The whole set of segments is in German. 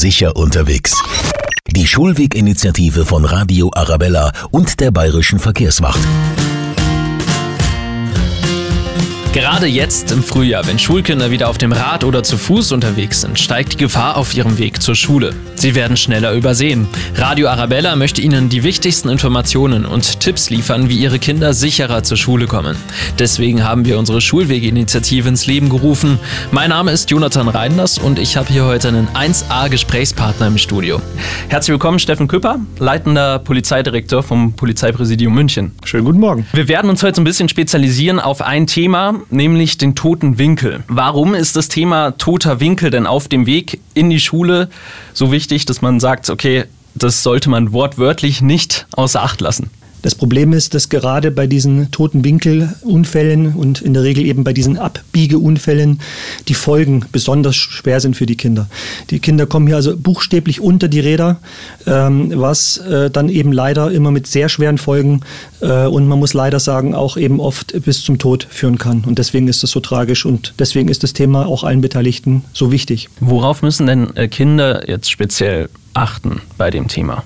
sicher unterwegs. Die Schulweginitiative von Radio Arabella und der Bayerischen Verkehrswacht. Gerade jetzt im Frühjahr, wenn Schulkinder wieder auf dem Rad oder zu Fuß unterwegs sind, steigt die Gefahr auf ihrem Weg zur Schule. Sie werden schneller übersehen. Radio Arabella möchte Ihnen die wichtigsten Informationen und Tipps liefern, wie Ihre Kinder sicherer zur Schule kommen. Deswegen haben wir unsere Schulweginitiative ins Leben gerufen. Mein Name ist Jonathan Reinders und ich habe hier heute einen 1A-Gesprächspartner im Studio. Herzlich willkommen, Steffen Küpper, leitender Polizeidirektor vom Polizeipräsidium München. Schönen guten Morgen. Wir werden uns heute ein bisschen spezialisieren auf ein Thema, nämlich den toten Winkel. Warum ist das Thema toter Winkel denn auf dem Weg in die Schule so wichtig, dass man sagt, okay, das sollte man wortwörtlich nicht außer Acht lassen? Das Problem ist, dass gerade bei diesen toten Winkelunfällen und in der Regel eben bei diesen Abbiegeunfällen die Folgen besonders schwer sind für die Kinder. Die Kinder kommen hier also buchstäblich unter die Räder, ähm, was äh, dann eben leider immer mit sehr schweren Folgen äh, und man muss leider sagen auch eben oft bis zum Tod führen kann. Und deswegen ist das so tragisch und deswegen ist das Thema auch allen Beteiligten so wichtig. Worauf müssen denn äh, Kinder jetzt speziell achten bei dem Thema?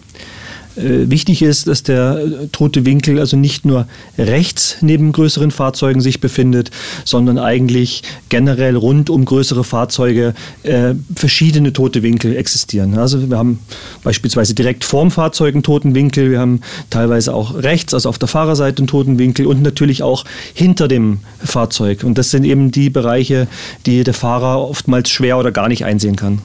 Äh, wichtig ist, dass der äh, tote Winkel also nicht nur rechts neben größeren Fahrzeugen sich befindet, sondern eigentlich generell rund um größere Fahrzeuge äh, verschiedene tote Winkel existieren. Also wir haben beispielsweise direkt vorm Fahrzeug einen toten Winkel, wir haben teilweise auch rechts, also auf der Fahrerseite einen toten Winkel und natürlich auch hinter dem Fahrzeug. Und das sind eben die Bereiche, die der Fahrer oftmals schwer oder gar nicht einsehen kann.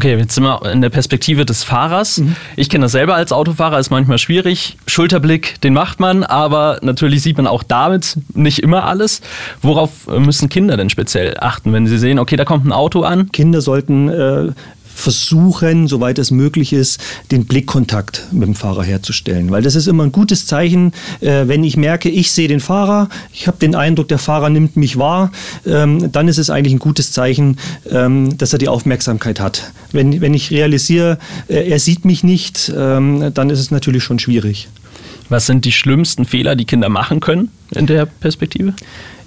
Okay, jetzt sind wir in der Perspektive des Fahrers. Mhm. Ich kenne das selber als Autofahrer, ist manchmal schwierig. Schulterblick, den macht man, aber natürlich sieht man auch damit nicht immer alles. Worauf müssen Kinder denn speziell achten, wenn sie sehen, okay, da kommt ein Auto an? Kinder sollten äh, versuchen, soweit es möglich ist, den Blickkontakt mit dem Fahrer herzustellen. Weil das ist immer ein gutes Zeichen, äh, wenn ich merke, ich sehe den Fahrer, ich habe den Eindruck, der Fahrer nimmt mich wahr, ähm, dann ist es eigentlich ein gutes Zeichen, ähm, dass er die Aufmerksamkeit hat. Wenn, wenn ich realisiere, äh, er sieht mich nicht, ähm, dann ist es natürlich schon schwierig. Was sind die schlimmsten Fehler, die Kinder machen können in der Perspektive?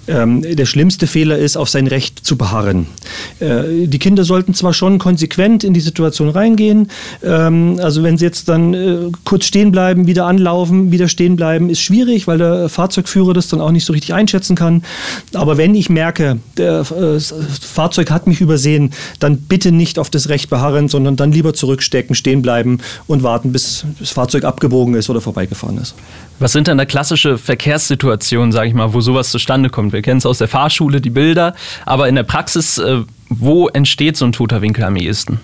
Ähm, der schlimmste Fehler ist, auf sein Recht zu beharren. Äh, die Kinder sollten zwar schon konsequent in die Situation reingehen, ähm, also wenn sie jetzt dann äh, kurz stehen bleiben, wieder anlaufen, wieder stehen bleiben, ist schwierig, weil der Fahrzeugführer das dann auch nicht so richtig einschätzen kann. Aber wenn ich merke, das äh, Fahrzeug hat mich übersehen, dann bitte nicht auf das Recht beharren, sondern dann lieber zurückstecken, stehen bleiben und warten, bis das Fahrzeug abgebogen ist oder vorbeigefahren ist. Was sind denn da klassische Verkehrssituationen, sage ich mal, wo sowas zustande kommt? Wir kennen es aus der Fahrschule, die Bilder, aber in der Praxis, äh, wo entsteht so ein toter Winkel am ehesten?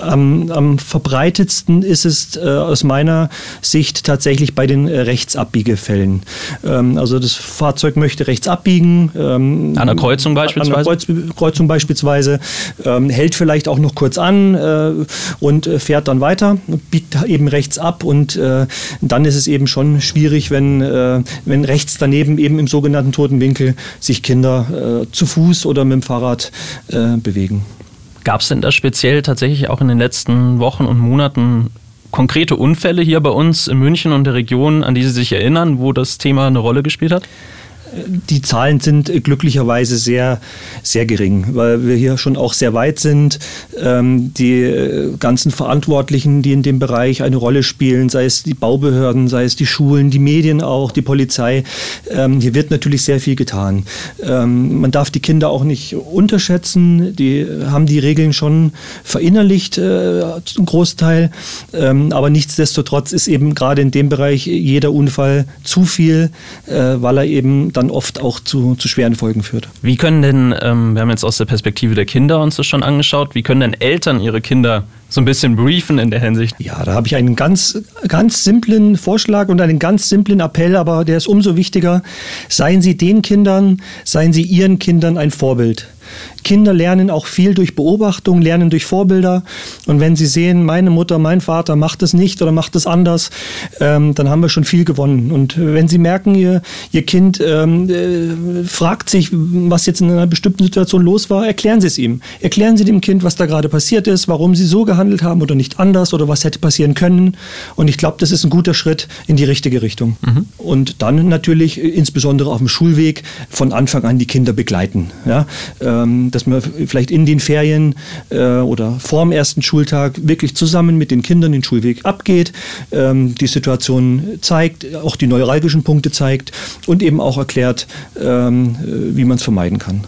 Am, am verbreitetsten ist es äh, aus meiner Sicht tatsächlich bei den äh, Rechtsabbiegerfällen. Ähm, also das Fahrzeug möchte rechts abbiegen. Ähm, an der Kreuzung beispielsweise? An der Kreuz, Kreuzung beispielsweise. Ähm, hält vielleicht auch noch kurz an äh, und äh, fährt dann weiter, biegt eben rechts ab und äh, dann ist es eben schon schwierig, wenn, äh, wenn rechts daneben eben im sogenannten toten Winkel sich Kinder zu Fuß oder mit dem Fahrrad bewegen. Gab es denn da speziell tatsächlich auch in den letzten Wochen und Monaten konkrete Unfälle hier bei uns in München und der Region, an die Sie sich erinnern, wo das Thema eine Rolle gespielt hat? Die Zahlen sind glücklicherweise sehr, sehr gering, weil wir hier schon auch sehr weit sind. Ähm, die äh, ganzen Verantwortlichen, die in dem Bereich eine Rolle spielen, sei es die Baubehörden, sei es die Schulen, die Medien auch, die Polizei, ähm, hier wird natürlich sehr viel getan. Ähm, man darf die Kinder auch nicht unterschätzen. Die haben die Regeln schon verinnerlicht, äh, zum Großteil. aber nichtsdestotrotz ist eben gerade in dem Bereich jeder Unfall zu viel, äh, weil er eben dann dann oft auch zu, zu schweren Folgen führt. Wie können denn, ähm, wir haben jetzt aus der Perspektive der Kinder uns das schon angeschaut, wie können denn Eltern ihre Kinder so ein bisschen briefen in der Hinsicht? Ja, da habe ich einen ganz, ganz simplen Vorschlag und einen ganz simplen Appell, aber der ist umso wichtiger. Seien Sie den Kindern, seien Sie Ihren Kindern ein Vorbild. Kinder lernen auch viel durch Beobachtung, lernen durch Vorbilder. Und wenn sie sehen, meine Mutter, mein Vater macht es nicht oder macht es anders, ähm, dann haben wir schon viel gewonnen. Und wenn sie merken, ihr, ihr Kind ähm, äh, fragt sich, was jetzt in einer bestimmten Situation los war, erklären Sie es ihm. Erklären Sie dem Kind, was da gerade passiert ist, warum Sie so gehandelt haben oder nicht anders oder was hätte passieren können. Und ich glaube, das ist ein guter Schritt in die richtige Richtung. Mhm. Und dann natürlich insbesondere auf dem Schulweg von Anfang an die Kinder begleiten. Ja? Äh, dass man vielleicht in den Ferien äh, oder vor dem ersten Schultag wirklich zusammen mit den Kindern den Schulweg abgeht, ähm, die Situation zeigt, auch die neuralgischen Punkte zeigt und eben auch erklärt, ähm, äh, wie man es vermeiden kann.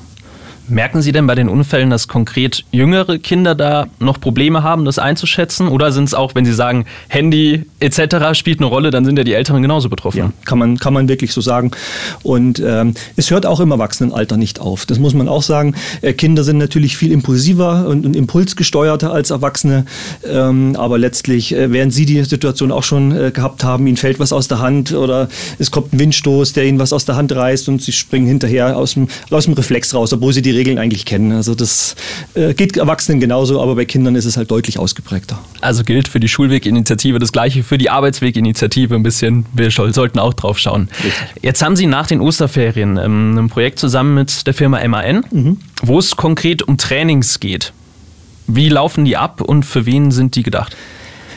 Merken Sie denn bei den Unfällen, dass konkret jüngere Kinder da noch Probleme haben, das einzuschätzen? Oder sind es auch, wenn Sie sagen, Handy etc. spielt eine Rolle, dann sind ja die Älteren genauso betroffen? Ja, kann man, kann man wirklich so sagen. Und ähm, es hört auch im Erwachsenenalter nicht auf. Das muss man auch sagen. Äh, Kinder sind natürlich viel impulsiver und, und impulsgesteuerter als Erwachsene. Ähm, aber letztlich, äh, während Sie die Situation auch schon äh, gehabt haben, Ihnen fällt was aus der Hand oder es kommt ein Windstoß, der Ihnen was aus der Hand reißt und Sie springen hinterher aus dem, aus dem Reflex raus, obwohl Sie die Regeln eigentlich kennen. Also das äh, geht Erwachsenen genauso, aber bei Kindern ist es halt deutlich ausgeprägter. Also gilt für die Schulweginitiative das gleiche für die Arbeitsweginitiative ein bisschen. Wir sollten auch drauf schauen. Jetzt haben Sie nach den Osterferien ähm, ein Projekt zusammen mit der Firma MAN, mhm. wo es konkret um Trainings geht. Wie laufen die ab und für wen sind die gedacht?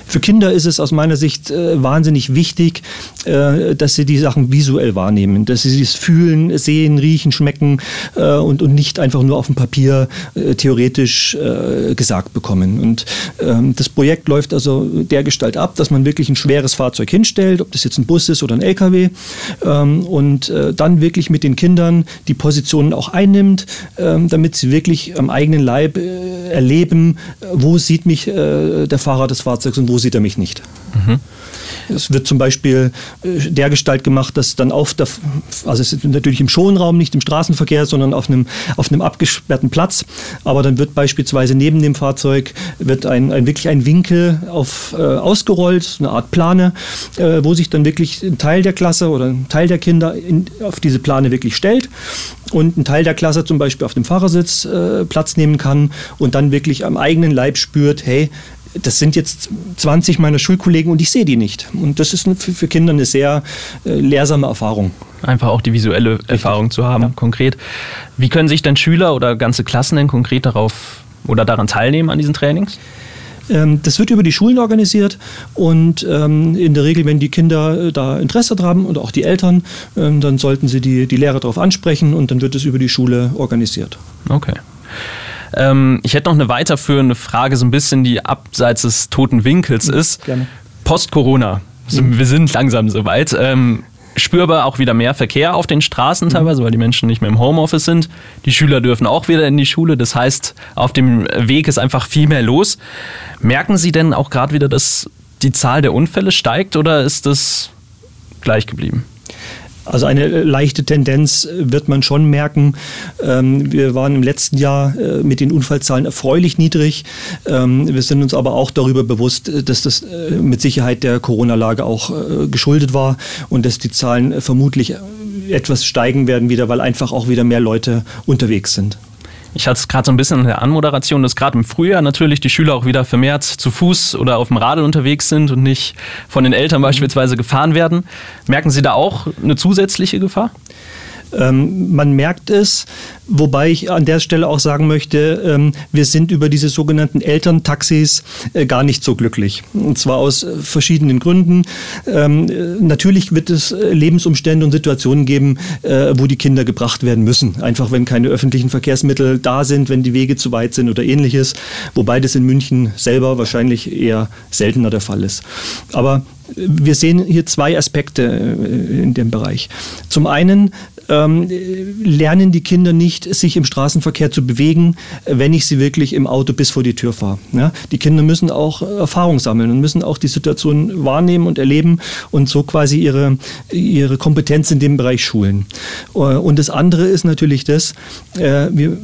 Für Kinder ist es aus meiner Sicht äh, wahnsinnig wichtig, äh, dass sie die Sachen visuell wahrnehmen, dass sie es fühlen, sehen, riechen, schmecken äh, und, und nicht einfach nur auf dem Papier äh, theoretisch äh, gesagt bekommen. Und ähm, das Projekt läuft also dergestalt ab, dass man wirklich ein schweres Fahrzeug hinstellt, ob das jetzt ein Bus ist oder ein LKW, ähm, und äh, dann wirklich mit den Kindern die Positionen auch einnimmt, ähm, damit sie wirklich am eigenen Leib erleben, wo sieht mich der Fahrer des Fahrzeugs und wo sieht er mich nicht. Mhm. Es wird zum Beispiel äh, dergestalt gemacht, dass dann auf der, also es ist natürlich im Schonraum, nicht im Straßenverkehr, sondern auf einem, auf einem abgesperrten Platz. Aber dann wird beispielsweise neben dem Fahrzeug wird ein, ein wirklich ein Winkel auf, äh, ausgerollt, eine Art Plane, äh, wo sich dann wirklich ein Teil der Klasse oder ein Teil der Kinder in, auf diese Plane wirklich stellt und ein Teil der Klasse zum Beispiel auf dem Fahrersitz äh, Platz nehmen kann und dann wirklich am eigenen Leib spürt, hey, das sind jetzt 20 meiner Schulkollegen und ich sehe die nicht. Und das ist für, Kinder eine sehr äh, lehrsame Erfahrung. Einfach auch die visuelle Richtig. Erfahrung zu haben, ja. konkret. Wie können sich denn Schüler oder ganze Klassen denn konkret darauf oder daran teilnehmen an diesen Trainings? Ähm, das wird über die Schulen organisiert und ähm, in der Regel, wenn die Kinder äh, da Interesse haben und auch die Eltern, ähm, dann sollten sie die, die Lehrer darauf ansprechen und dann wird es über die Schule organisiert. Okay. Ähm, ich hätte noch eine weiterführende Frage, so ein bisschen die abseits des toten Winkels mhm, ist. Gerne. Post-Corona. Mhm. Wir sind langsam soweit. Ähm, spürbar auch wieder mehr Verkehr auf den Straßen mhm. teilweise, weil die Menschen nicht mehr im Homeoffice sind. Die Schüler dürfen auch wieder in die Schule. Das heißt, auf dem Weg ist einfach viel mehr los. Merken Sie denn auch gerade wieder, dass die Zahl der Unfälle steigt oder ist das gleich geblieben? Also eine leichte Tendenz wird man schon merken. Ähm, wir waren im letzten Jahr äh, mit den Unfallzahlen erfreulich niedrig. Ähm, wir sind uns aber auch darüber bewusst, dass das äh, mit Sicherheit der Corona-Lage auch äh, geschuldet war und dass die Zahlen vermutlich etwas steigen werden wieder, weil einfach auch wieder mehr Leute unterwegs sind. Ich hatte es gerade so ein bisschen in der Anmoderation, dass gerade im Frühjahr natürlich die Schüler auch wieder vermehrt zu Fuß oder auf dem Radl unterwegs sind und nicht von den Eltern beispielsweise gefahren werden. Merken Sie da auch eine zusätzliche Gefahr? Ähm, man merkt es, wobei ich an der Stelle auch sagen möchte, ähm, wir sind über diese sogenannten Elterntaxis äh, gar nicht so glücklich. Und zwar aus äh, verschiedenen Gründen. Ähm, natürlich wird es äh, Lebensumstände und Situationen geben, äh, wo die Kinder gebracht werden müssen. Einfach wenn keine öffentlichen Verkehrsmittel da sind, wenn die Wege zu weit sind oder ähnliches. Wobei das in München selber wahrscheinlich eher seltener der Fall ist. Aber wir sehen hier zwei Aspekte äh, in dem Bereich. Zum einen ähm, lernen die Kinder nicht, sich im Straßenverkehr zu bewegen, wenn ich sie wirklich im Auto bis vor die Tür fahre. Ja? Die Kinder müssen auch Erfahrung sammeln und müssen auch die Situation wahrnehmen und erleben und so quasi ihre, ihre Kompetenz in dem Bereich schulen. Äh, und das andere ist natürlich das, äh, wir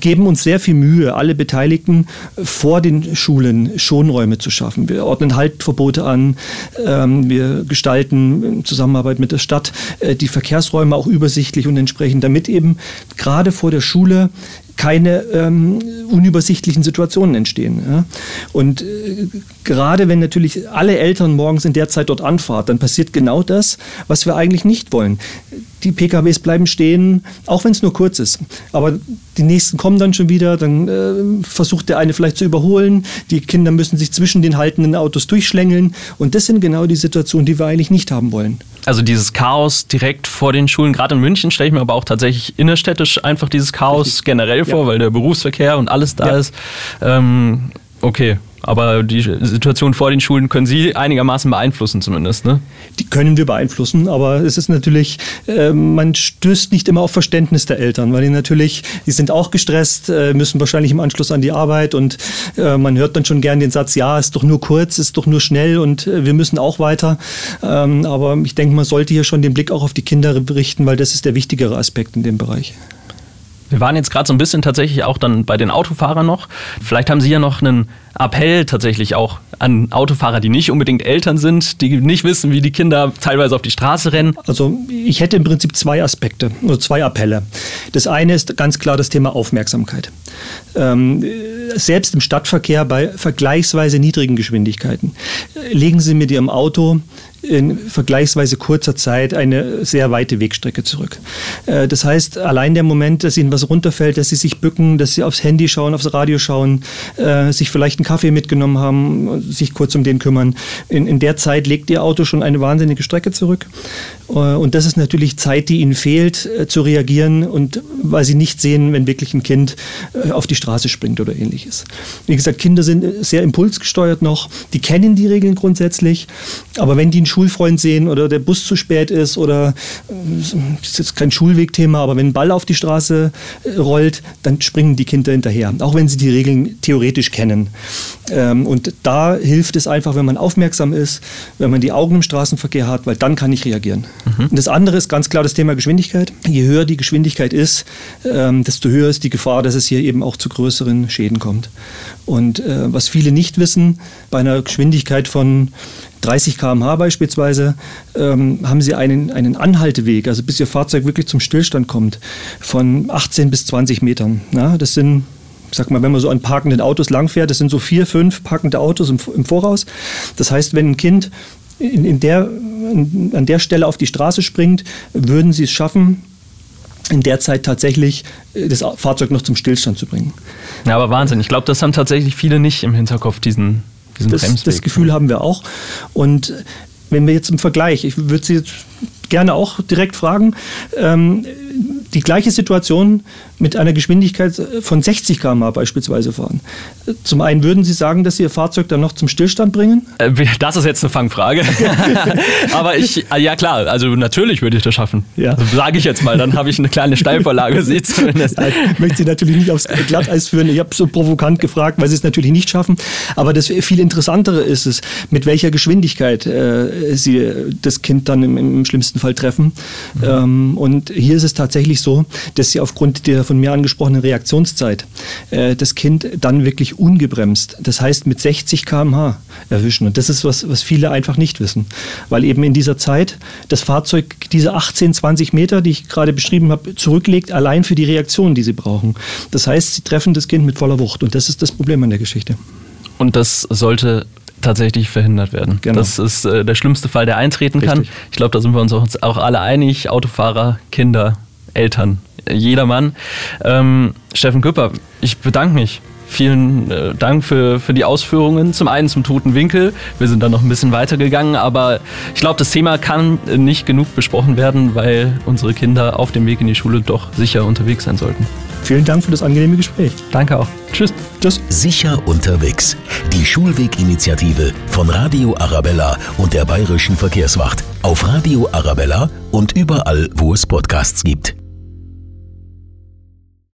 geben uns sehr viel Mühe, alle Beteiligten vor den Schulen Schonräume zu schaffen. Wir ordnen Haltverbote an, ähm, wir gestalten in Zusammenarbeit mit der Stadt äh, die Verkehrsräume auch übersichtlich und entsprechend, damit eben gerade vor der Schule keine ähm, unübersichtlichen Situationen entstehen. Ja? Und äh, gerade wenn natürlich alle Eltern morgens in der Zeit dort anfahren, dann passiert genau das, was wir eigentlich nicht wollen die PKWs bleiben stehen, auch wenn es nur kurz ist. Aber die nächsten kommen dann schon wieder, dann äh, versucht der eine vielleicht zu überholen, die Kinder müssen sich zwischen den haltenden Autos durchschlängeln und das sind genau die Situationen, die wir eigentlich nicht haben wollen. Also dieses Chaos direkt vor den Schulen, gerade in München stelle ich mir aber auch tatsächlich innerstädtisch einfach dieses Chaos Richtig. generell vor, ja. weil der Berufsverkehr und alles da ja. ist. Ähm, okay, aber die Situation vor den Schulen können Sie einigermaßen beeinflussen zumindest, ne? Die können wir beeinflussen, aber es ist natürlich, äh, man stößt nicht immer auf Verständnis der Eltern, weil die natürlich, die sind auch gestresst, äh, müssen wahrscheinlich im Anschluss an die Arbeit und äh, man hört dann schon gern den Satz, ja, ist doch nur kurz, ist doch nur schnell und äh, wir müssen auch weiter. Ähm, aber ich denke, man sollte hier schon den Blick auch auf die Kinder berichten, weil das ist der wichtigere Aspekt in dem Bereich. Wir waren jetzt gerade so ein bisschen tatsächlich auch dann bei den Autofahrern noch. Vielleicht haben Sie ja noch einen Appell tatsächlich auch an Autofahrer, die nicht unbedingt Eltern sind, die nicht wissen, wie die Kinder teilweise auf die Straße rennen. Also ich hätte im Prinzip zwei Aspekte, also zwei Appelle. Das eine ist ganz klar das Thema Aufmerksamkeit. Ähm, selbst im Stadtverkehr bei vergleichsweise niedrigen Geschwindigkeiten legen Sie mit Ihrem Auto in vergleichsweise kurzer Zeit eine sehr weite Wegstrecke zurück. Äh, das heißt, allein der Moment, dass ihnen was runterfällt, dass sie sich bücken, dass sie aufs Handy schauen, aufs Radio schauen, äh, sich vielleicht einen Kaffee mitgenommen haben, sich kurz um den kümmern, in, in der Zeit legt ihr Auto schon eine wahnsinnige Strecke zurück. Äh, und das ist natürlich Zeit, die ihnen fehlt, zu reagieren und weil sie nicht sehen, wenn wirklich ein Kind auf die Straße springt oder ähnliches. Wie gesagt, Kinder sind sehr impulsgesteuert noch, die kennen die Regeln grundsätzlich, aber wenn die einen Schulfreund sehen oder der Bus zu spät ist oder das ist jetzt kein Schulwegthema, aber wenn ein Ball auf die Straße äh, rollt, dann springen die Kinder hinterher, auch wenn sie die Regeln theoretisch kennen. Ähm, und da hilft es einfach, wenn man aufmerksam ist, wenn man die Augen im Straßenverkehr hat, weil dann kann ich reagieren. Mhm. Und das andere ist ganz klar das Thema Geschwindigkeit. Je höher die Geschwindigkeit ist, ähm, desto höher ist die Gefahr, dass es hier eben auch zu größeren Schäden kommt. Und äh, was viele nicht wissen, bei einer Geschwindigkeit von 30 km/h beispielsweise, ähm, haben Sie einen, einen Anhalteweg, also bis Ihr Fahrzeug wirklich zum Stillstand kommt, von 18 bis 20 Metern. Ja, das sind sag mal, wenn man so an parkenden Autos langfährt, das sind so vier, fünf parkende Autos im, im Voraus. Das heißt, wenn ein Kind in, in der, in, an der Stelle auf die Straße springt, würden Sie es schaffen, in der Zeit tatsächlich äh, das Fahrzeug noch zum Stillstand zu bringen. Ja, aber Wahnsinn. Ich glaube, das haben tatsächlich viele nicht im Hinterkopf, diesen, diesen das, das Gefühl haben wir auch. Und wenn wir jetzt im Vergleich, ich würde Sie jetzt gerne auch direkt fragen, ähm, die gleiche Situation mit einer Geschwindigkeit von 60 km/h beispielsweise fahren. Zum einen würden Sie sagen, dass Sie Ihr Fahrzeug dann noch zum Stillstand bringen? Äh, das ist jetzt eine Fangfrage. Aber ich, äh, ja klar, also natürlich würde ich das schaffen. Ja. Sage ich jetzt mal, dann habe ich eine kleine Steilvorlage, Sie zumindest. Ich möchte Sie natürlich nicht aufs Glatteis führen. Ich habe so provokant gefragt, weil Sie es natürlich nicht schaffen. Aber das viel Interessantere ist es, mit welcher Geschwindigkeit äh, Sie das Kind dann im, im schlimmsten Fall treffen. Mhm. Ähm, und hier ist es tatsächlich so, dass Sie aufgrund der von mir angesprochenen Reaktionszeit äh, das Kind dann wirklich ungebremst, das heißt mit 60 km/h erwischen. Und das ist was, was viele einfach nicht wissen, weil eben in dieser Zeit das Fahrzeug diese 18, 20 Meter, die ich gerade beschrieben habe, zurücklegt, allein für die Reaktion, die sie brauchen. Das heißt, sie treffen das Kind mit voller Wucht und das ist das Problem an der Geschichte. Und das sollte tatsächlich verhindert werden. Genau. Das ist äh, der schlimmste Fall, der eintreten Richtig. kann. Ich glaube, da sind wir uns auch, auch alle einig. Autofahrer, Kinder, Eltern jedermann. Ähm, Steffen Küpper, ich bedanke mich. Vielen äh, Dank für, für die Ausführungen. Zum einen zum toten Winkel. Wir sind dann noch ein bisschen weitergegangen, aber ich glaube, das Thema kann nicht genug besprochen werden, weil unsere Kinder auf dem Weg in die Schule doch sicher unterwegs sein sollten. Vielen Dank für das angenehme Gespräch. Danke auch. Tschüss. Tschüss. Sicher unterwegs. Die Schulweginitiative von Radio Arabella und der Bayerischen Verkehrswacht. Auf Radio Arabella und überall, wo es Podcasts gibt.